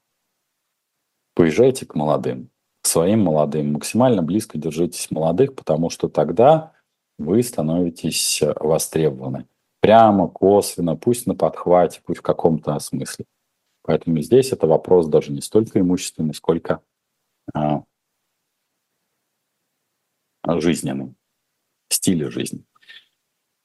Поезжайте к молодым своим молодым. Максимально близко держитесь молодых, потому что тогда вы становитесь э, востребованы. Прямо, косвенно, пусть на подхвате, пусть в каком-то смысле. Поэтому здесь это вопрос даже не столько имущественный, сколько а, жизненный, стиля жизни.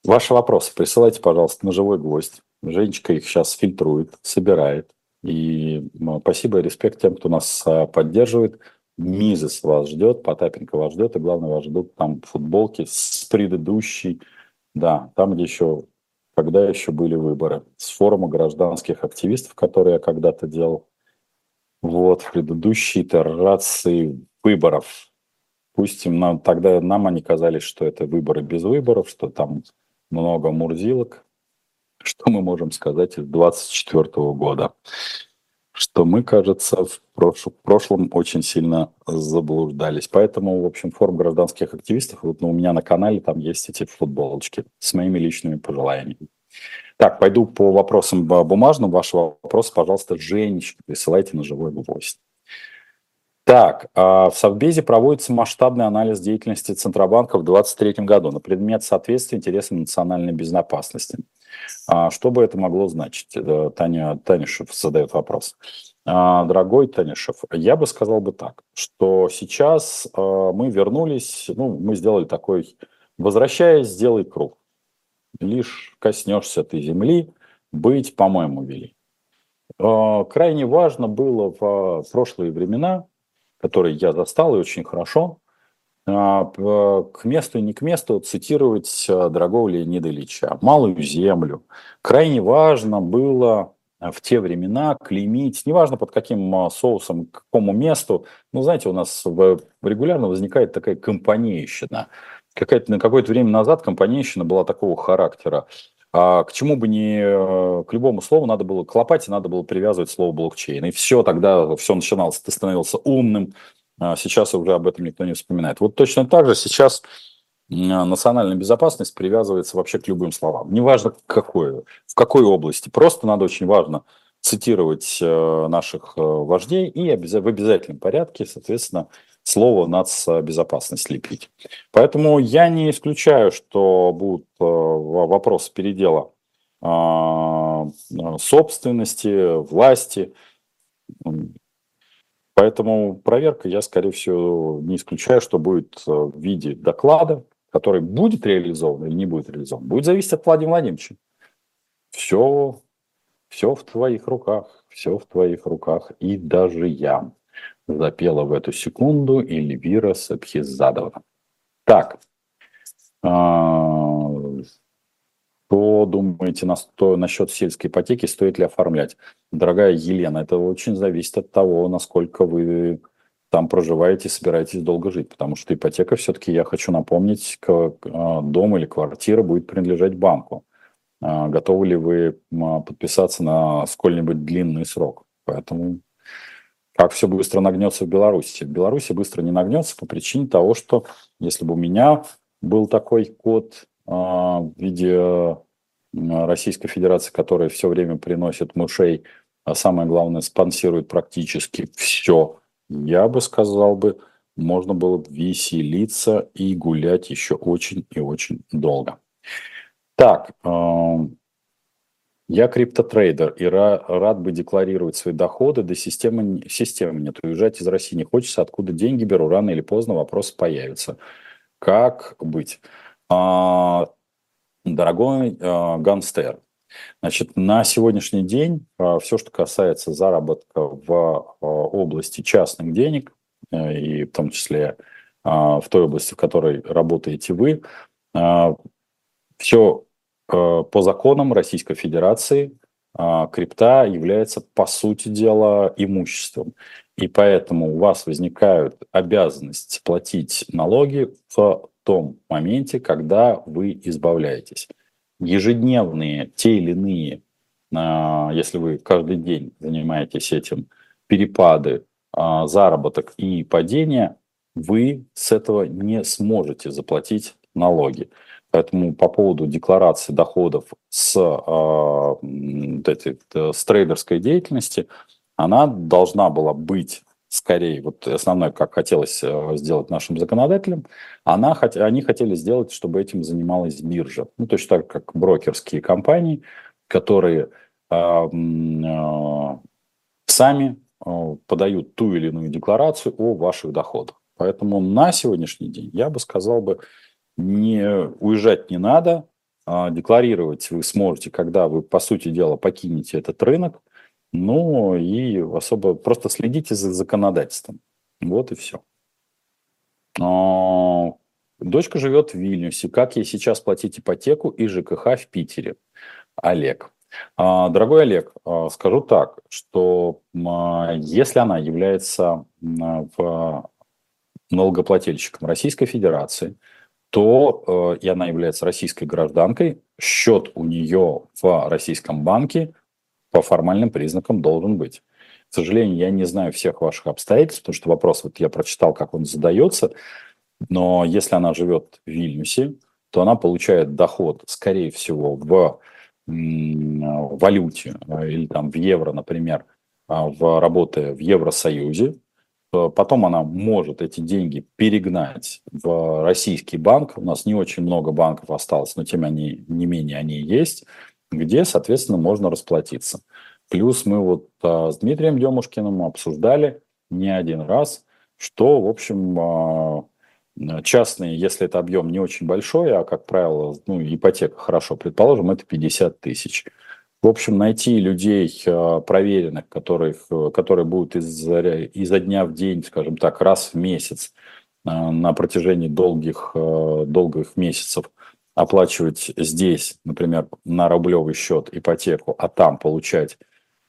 Ваши вопросы присылайте, пожалуйста, на живой гвоздь. Женечка их сейчас фильтрует, собирает. И спасибо и респект тем, кто нас а, поддерживает. Мизес вас ждет, Потапенко вас ждет, и главное, вас ждут там футболки с предыдущей, да, там, где еще, когда еще были выборы, с форума гражданских активистов, которые я когда-то делал, вот, в предыдущей итерации выборов. Пусть им, нам, тогда нам они казались, что это выборы без выборов, что там много мурзилок. Что мы можем сказать из 24 года? Что мы, кажется, в прошлом очень сильно заблуждались. Поэтому, в общем, форум гражданских активистов, вот ну, у меня на канале там есть эти футболочки с моими личными пожеланиями. Так, пойду по вопросам бумажным. Ваши вопросы, пожалуйста, Женечка, присылайте на живой гвоздь. Так, а, в Совбезе проводится масштабный анализ деятельности Центробанка в 2023 году на предмет соответствия интересам национальной безопасности. А, что бы это могло значить? Э, Таня Танишев задает вопрос. А, дорогой Танишев, я бы сказал бы так, что сейчас мы вернулись, ну, мы сделали такой, возвращаясь, сделай круг. Лишь коснешься ты земли, быть, по-моему, вели. Крайне важно было в прошлые времена который я застал и очень хорошо, к месту и не к месту цитировать а, дорогого Леонида Ильича. «Малую землю». Крайне важно было а, в те времена клеймить, неважно под каким соусом, к какому месту. Ну, знаете, у нас регулярно возникает такая компанейщина. Какая-то, на какое-то время назад компанейщина была такого характера. А к чему бы ни, э, к любому слову надо было, к лопате надо было привязывать слово блокчейн. И все, тогда все начиналось, ты становился умным, а сейчас уже об этом никто не вспоминает. Вот точно так же сейчас национальная безопасность привязывается вообще к любым словам. Неважно какой, в какой области. Просто надо очень важно цитировать э, наших э, вождей и в обязательном порядке, соответственно, слово нацбезопасность лепить. Поэтому я не исключаю, что будут э, вопросы передела а, собственности, власти. Поэтому проверка, я, скорее всего, не исключаю, что будет э, в виде доклада, который будет реализован или не будет реализован. Будет зависеть от Владимира Владимировича. Все, все в твоих руках, все в твоих руках. И даже я запела в эту секунду Эльвира Сабхизадова. Так, а, что думаете на, что, насчет сельской ипотеки, стоит ли оформлять? Дорогая Елена, это очень зависит от того, насколько вы там проживаете, собираетесь долго жить, потому что ипотека все-таки, я хочу напомнить, как а, дом или квартира будет принадлежать банку. А, готовы ли вы подписаться на сколь-нибудь длинный срок? Поэтому как все быстро нагнется в Беларуси. В Беларуси быстро не нагнется по причине того, что если бы у меня был такой код в виде Российской Федерации, который все время приносит мышей, а самое главное, спонсирует практически все, я бы сказал бы, можно было бы веселиться и гулять еще очень и очень долго. Так, эм, я криптотрейдер и рад бы декларировать свои доходы, да системы, системы нет. Уезжать из России не хочется, откуда деньги беру, рано или поздно вопрос появится. Как быть? А, дорогой а, Ганстер, значит, на сегодняшний день а, все, что касается заработка в области частных денег, и в том числе в той области, в которой работаете вы, все Э, по законам Российской Федерации крипта является, по сути дела, имуществом. И поэтому у вас возникают обязанность платить налоги в том моменте, когда вы избавляетесь. Ежедневные, те или иные, а, если вы каждый день занимаетесь этим, перепады, а, заработок и падение, вы с этого не сможете заплатить налоги. Поэтому по поводу декларации доходов с, э, этой, с трейдерской деятельности, она должна была быть скорее, вот основное, как хотелось э, сделать нашим законодателям, она, они хотели сделать, чтобы этим занималась биржа. Ну, точно так, как брокерские компании, которые э, э, сами подают ту или иную декларацию о ваших доходах. Поэтому на сегодняшний день я бы сказал бы, не уезжать не надо, а декларировать вы сможете, когда вы, по сути дела, покинете этот рынок, ну и особо просто следите за законодательством. Вот и все. А, дочка живет в Вильнюсе. Как ей сейчас платить ипотеку и ЖКХ в Питере? Олег. А, дорогой Олег, а, скажу так, что если она является налогоплательщиком Российской Федерации, то э, и она является российской гражданкой, счет у нее в российском банке по формальным признакам должен быть. К сожалению, я не знаю всех ваших обстоятельств, потому что вопрос вот я прочитал, как он задается, но если она живет в Вильнюсе, то она получает доход, скорее всего, в валюте э, или там в евро, например, а, в, работая в Евросоюзе, Э, потом она может эти деньги перегнать в российский банк. У нас не очень много банков осталось, но тем они, не менее они есть, где, соответственно, можно расплатиться. Плюс мы вот а, с Дмитрием Демушкиным обсуждали не один раз, что, в общем, а, частные, если это объем не очень большой, а, как правило, ну, ипотека хорошо, предположим, это 50 тысяч – в общем, найти людей э, проверенных, которых, которые будут изо, изо дня в день, скажем так, раз в месяц э, на протяжении долгих, долгих месяцев оплачивать здесь, например, на рублевый счет ипотеку, а там получать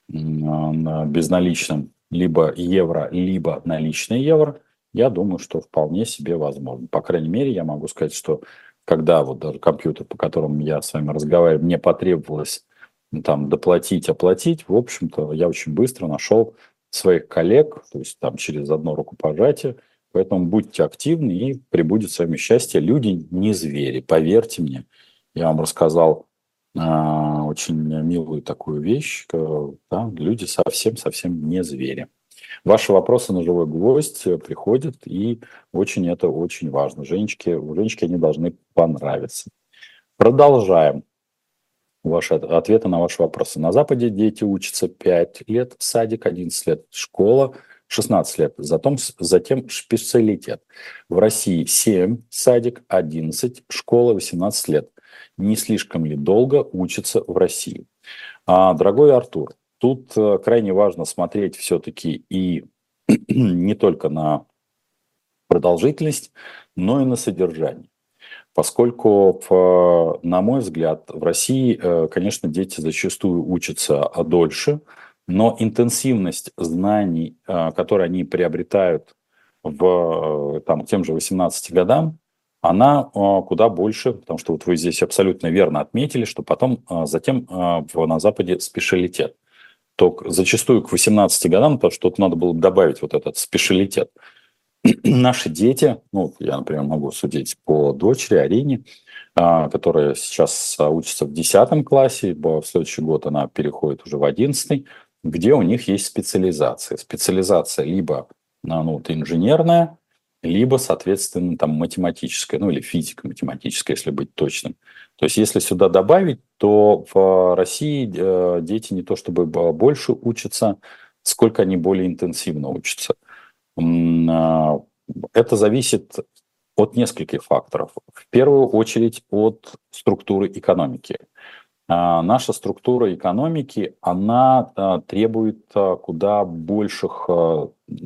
безналичным либо евро, либо наличные евро, я думаю, что вполне себе возможно. По крайней мере, я могу сказать, что когда вот даже компьютер, по которому я с вами разговариваю, мне потребовалось там доплатить, оплатить, в общем-то, я очень быстро нашел своих коллег, то есть там через одно рукопожатие, поэтому будьте активны и прибудет с вами счастье. Люди не звери, поверьте мне. Я вам рассказал а, очень милую такую вещь, да, люди совсем-совсем не звери. Ваши вопросы на живой гвоздь приходят, и очень это очень важно. Женечки, Женечки они должны понравиться. Продолжаем ваши ответы на ваши вопросы. На Западе дети учатся 5 лет, садик 11 лет, школа 16 лет, затем, затем специалитет. В России 7, садик 11, школа 18 лет. Не слишком ли долго учатся в России? А, дорогой Артур, тут э, крайне важно смотреть все-таки и не только на продолжительность, но и на содержание поскольку, на мой взгляд, в России, э, конечно, дети зачастую учатся дольше, но интенсивность знаний, э, которые они приобретают в э, там, тем же 18 годам, она куда больше, потому что вот вы здесь абсолютно верно отметили, что потом затем на Западе специалитет. То зачастую к 18 годам то что-то надо было добавить вот этот специалитет. наши дети, ну, я, например, могу судить по дочери Арине, а, которая сейчас учится в 10 классе, в следующий год она переходит уже в 11, где у них есть специализация. Специализация либо ну, вот, инженерная, либо, соответственно, там математическая, ну или физико-математическая, если быть точным. То есть, если сюда добавить, то в России э, дети не то чтобы больше учатся, сколько они более интенсивно учатся. А, это зависит от нескольких факторов. В первую очередь от структуры экономики. А, наша структура экономики, она а, требует куда больших,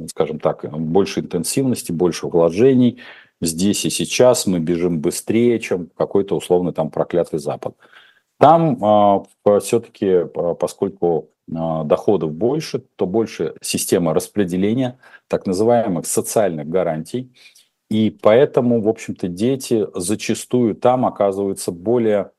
скажем так, больше интенсивности, больше вложений. Здесь и сейчас мы бежим быстрее, чем какой-то условный там проклятый Запад. Там все-таки, поскольку доходов больше, то больше система распределения так называемых социальных гарантий. И поэтому, в общем-то, дети зачастую там оказываются более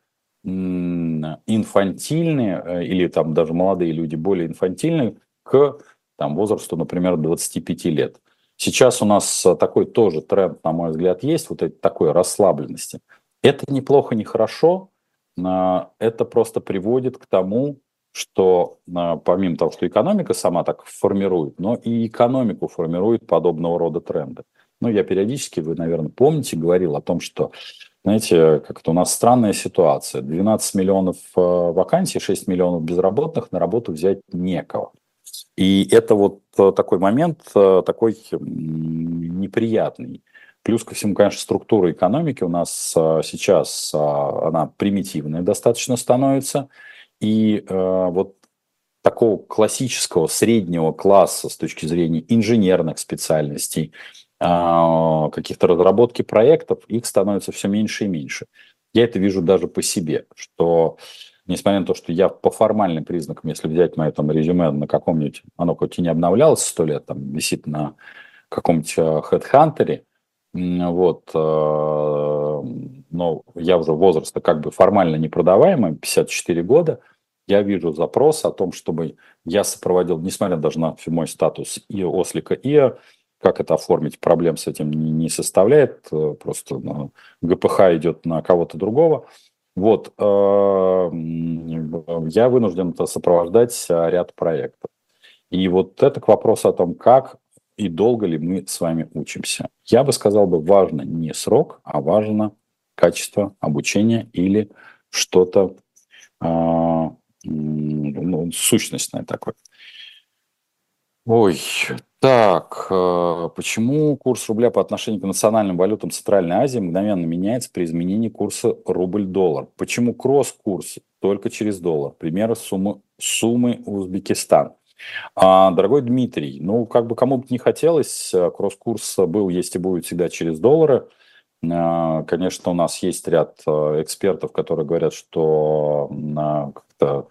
инфантильные, э, или там даже молодые люди более инфантильные к там, возрасту, например, 25 лет. Сейчас у нас такой тоже тренд, на мой взгляд, есть, вот такой расслабленности. Это неплохо, не хорошо, это просто приводит к тому, что помимо того, что экономика сама так формирует, но и экономику формирует подобного рода тренды. Ну, я периодически, вы, наверное, помните, говорил о том, что, знаете, как-то у нас странная ситуация. 12 миллионов э, вакансий, 6 миллионов безработных, на работу взять некого. И это вот э, такой момент, э, такой неприятный. Плюс ко всему, конечно, структура экономики у нас сейчас, она примитивная достаточно становится. И вот такого классического среднего класса с точки зрения инженерных специальностей, каких-то разработки проектов, их становится все меньше и меньше. Я это вижу даже по себе, что несмотря на то, что я по формальным признакам, если взять мое там резюме на каком-нибудь, оно хоть и не обновлялось сто лет, там висит на каком-нибудь HeadHunter, вот, э, но я уже возраста как бы формально непродаваемый, 54 года, я вижу запрос о том, чтобы я сопроводил, несмотря даже на мой статус и ослика ИА, как это оформить, проблем с этим не, не составляет, э, просто ну, ГПХ идет на кого-то другого. Вот, э, я вынужден это сопровождать э, ряд проектов. И вот это к вопросу о том, как и долго ли мы с вами учимся. Я бы сказал бы, важно не срок, а важно качество обучения или что-то ну, сущностное такое. Ой, так, э, почему курс рубля по отношению к национальным валютам Центральной Азии мгновенно меняется при изменении курса рубль-доллар? Почему кросс-курс только через доллар? Примеры суммы, суммы Узбекистан. А, дорогой Дмитрий, ну, как бы кому бы не хотелось, э, кросс-курс был, есть и будет всегда через доллары. А, конечно, у нас есть ряд э, экспертов, которые говорят, что как-то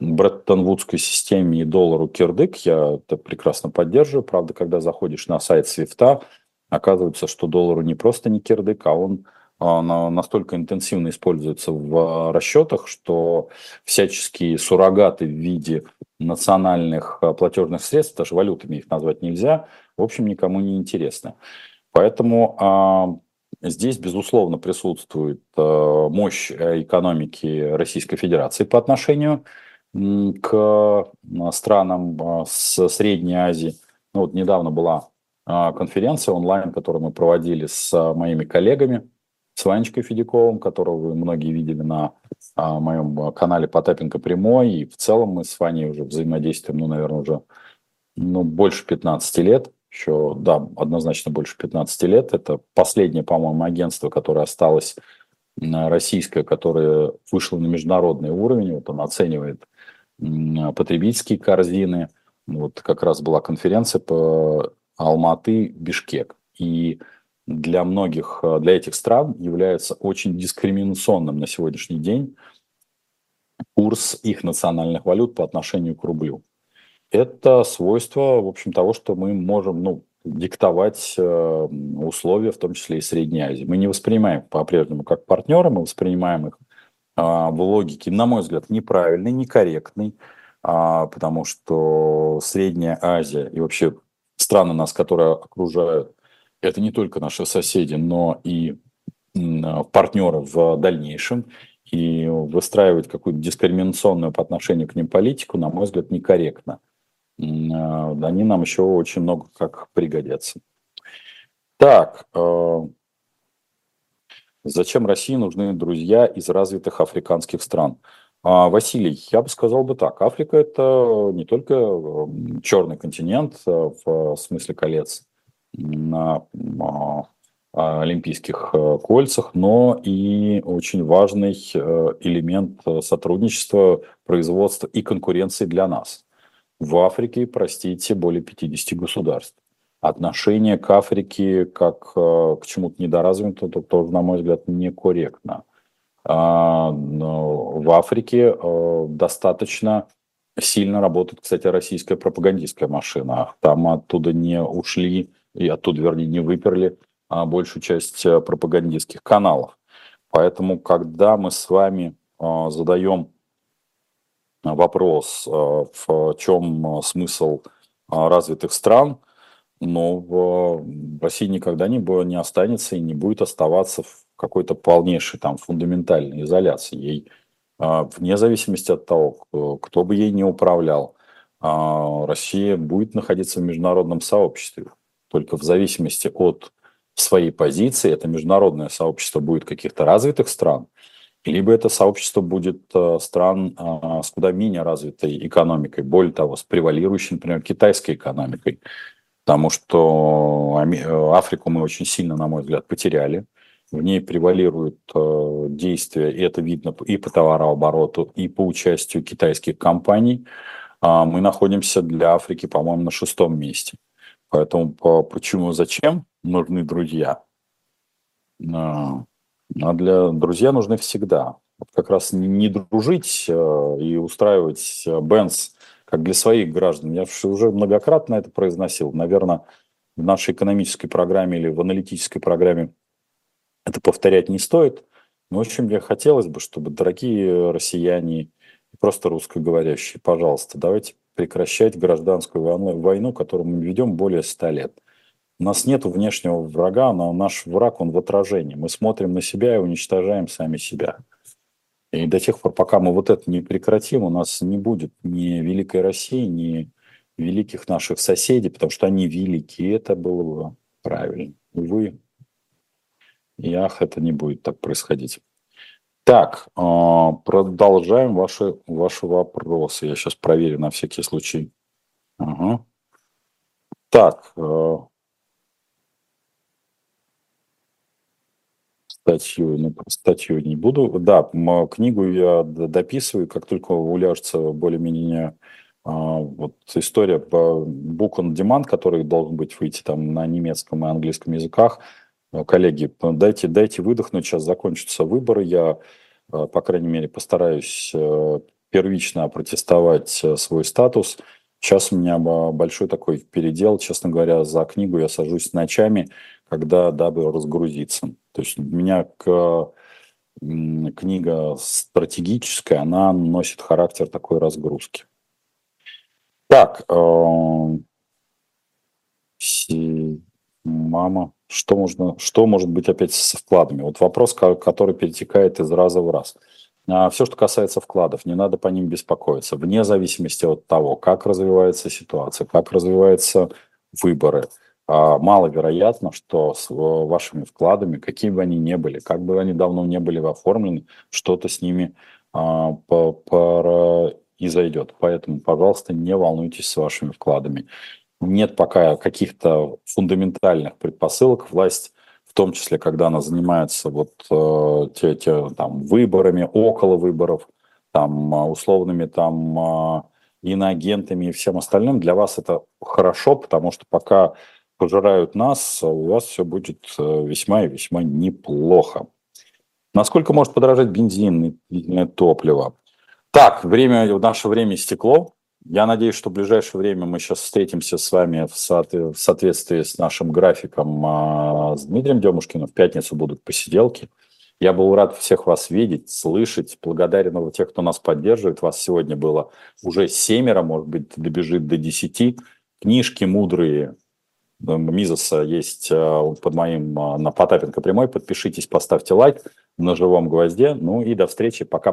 Бреттон-Вудской системе и доллару кирдык, я это прекрасно поддерживаю. Правда, когда заходишь на сайт Свифта, оказывается, что доллару не просто не кирдык, а он а, настолько интенсивно используется в а, расчетах, что всяческие суррогаты в виде национальных а, платежных средств, даже валютами их назвать нельзя, в общем, никому не интересны. Поэтому здесь, безусловно, присутствует мощь экономики Российской Федерации по отношению к а, странам а, с Средней Азии. Ну, вот недавно была а, конференция онлайн, которую мы проводили с моими коллегами, с Ванечкой Федяковым, которого вы многие видели на моем канале Потапенко Прямой. И в целом мы с Ваней уже взаимодействуем, ну, наверное, уже ну, больше 15 лет. Еще, да, однозначно больше 15 лет. Это последнее, по-моему, агентство, которое осталось российское, которое вышло на международный уровень. Вот он оценивает потребительские корзины. Вот как раз была конференция по Алматы, Бишкек. И для многих, э, для этих стран является очень дискриминационным на сегодняшний день курс их национальных валют по отношению к рублю. Это свойство, в общем, того, что мы можем ну, диктовать э, условия, в том числе и Средней Азии. Мы не воспринимаем по-прежнему как партнеры, мы воспринимаем их а, в логике, на мой взгляд, неправильный, некорректный, а, потому что Средняя Азия и вообще страны нас, которые окружают, это не только наши соседи, но и партнеры в дальнейшем. и выстраивать какую-то дискриминационную по отношению к ним политику, на мой взгляд, некорректно. А, они нам еще очень много как пригодятся. Так, а, зачем России нужны друзья из развитых африканских стран? А, Василий, я бы сказал бы так. Африка – это не только черный континент в смысле колец на олимпийских э, кольцах, но и очень важный э, элемент сотрудничества, производства и конкуренции для нас. В Африке, простите, более 50 государств. Отношение к Африке как э, к чему-то недоразвитому тоже, на мой взгляд, некорректно. А, в Африке достаточно сильно работает, кстати, российская пропагандистская машина. Там оттуда не ушли, и оттуда, вернее, не выперли а, большую часть э, пропагандистских каналов. Поэтому, когда мы с вами задаем вопрос, в чем смысл развитых стран, но в России никогда не, не останется и не будет оставаться в какой-то полнейшей там фундаментальной изоляции. Ей, вне зависимости от того, кто бы ей не управлял, Россия будет находиться в международном сообществе. Только в зависимости от своей позиции, это международное сообщество будет каких-то развитых стран, либо это сообщество будет э, стран с куда менее развитой экономикой, более того, с превалирующей, например, китайской экономикой. Потому что э, Африку мы очень сильно, на мой взгляд, потеряли. В ней превалируют действия, и это видно и по товарообороту, и по участию китайских компаний. А мы находимся для Африки, по-моему, на шестом месте. Поэтому почему, зачем нужны друзья? А, а для друзья нужны всегда. Как раз не дружить э, и устраивать э, бенз как для своих граждан. Я уже многократно это произносил. Наверное, в нашей экономической программе или в аналитической программе это повторять не стоит. Но, общем, мне хотелось бы, чтобы дорогие россияне, просто русскоговорящие, пожалуйста, давайте прекращать гражданскую войну, которую мы ведем более ста лет. У нас нет внешнего врага, но наш враг, он в отражении. Мы смотрим на себя и уничтожаем сами себя. И до тех пор, пока мы вот это не прекратим, у нас не будет ни Великой России, ни великих наших соседей, потому что они великие, это было бы правильно. Увы, и ах, это не будет так происходить. Так, а, продолжаем ваши, ваши вопросы. Я сейчас проверю на всякий случай. Ага. Так, статью, ну, статью не буду. Да, книгу я дописываю, как только уляжется более-менее а, вот история по Book on Demand, который должен быть выйти там на немецком и английском языках, Э, коллеги, дайте, дайте выдохнуть, сейчас закончатся выборы, я, э, по крайней мере, постараюсь э, первично протестовать свой статус. Сейчас у меня большой такой передел, честно говоря, за книгу я сажусь ночами, когда дабы разгрузиться. То есть у меня к, книга стратегическая, она носит характер такой разгрузки. Так, мама, что, можно, что может быть опять со вкладами? Вот вопрос, который перетекает из раза в раз. А все, что касается вкладов, не надо по ним беспокоиться, вне зависимости от того, как развивается ситуация, как развиваются выборы. А маловероятно, что с вашими вкладами, какими бы они ни были, как бы они давно не были оформлены, что-то с ними а, произойдет. Поэтому, пожалуйста, не волнуйтесь с вашими вкладами нет пока каких-то фундаментальных предпосылок. Власть, в том числе, когда она занимается вот э, те, те, там, выборами, около выборов, там, условными там, э, иноагентами и всем остальным, для вас это хорошо, потому что пока пожирают нас, у вас все будет э, весьма и весьма неплохо. Насколько может подорожать бензин и топливо? Так, время, наше время стекло. Я надеюсь, что в ближайшее время мы сейчас встретимся с вами в, со- в соответствии с нашим графиком а, с Дмитрием Демушкиным. В пятницу будут посиделки. Я был рад всех вас видеть, слышать. Благодарен тех, кто нас поддерживает. Вас сегодня было уже семеро, может быть, добежит до десяти. Книжки мудрые Мизоса есть а, под моим а, на Потапенко прямой. Подпишитесь, поставьте лайк. на живом гвозде. Ну и до встречи. Пока.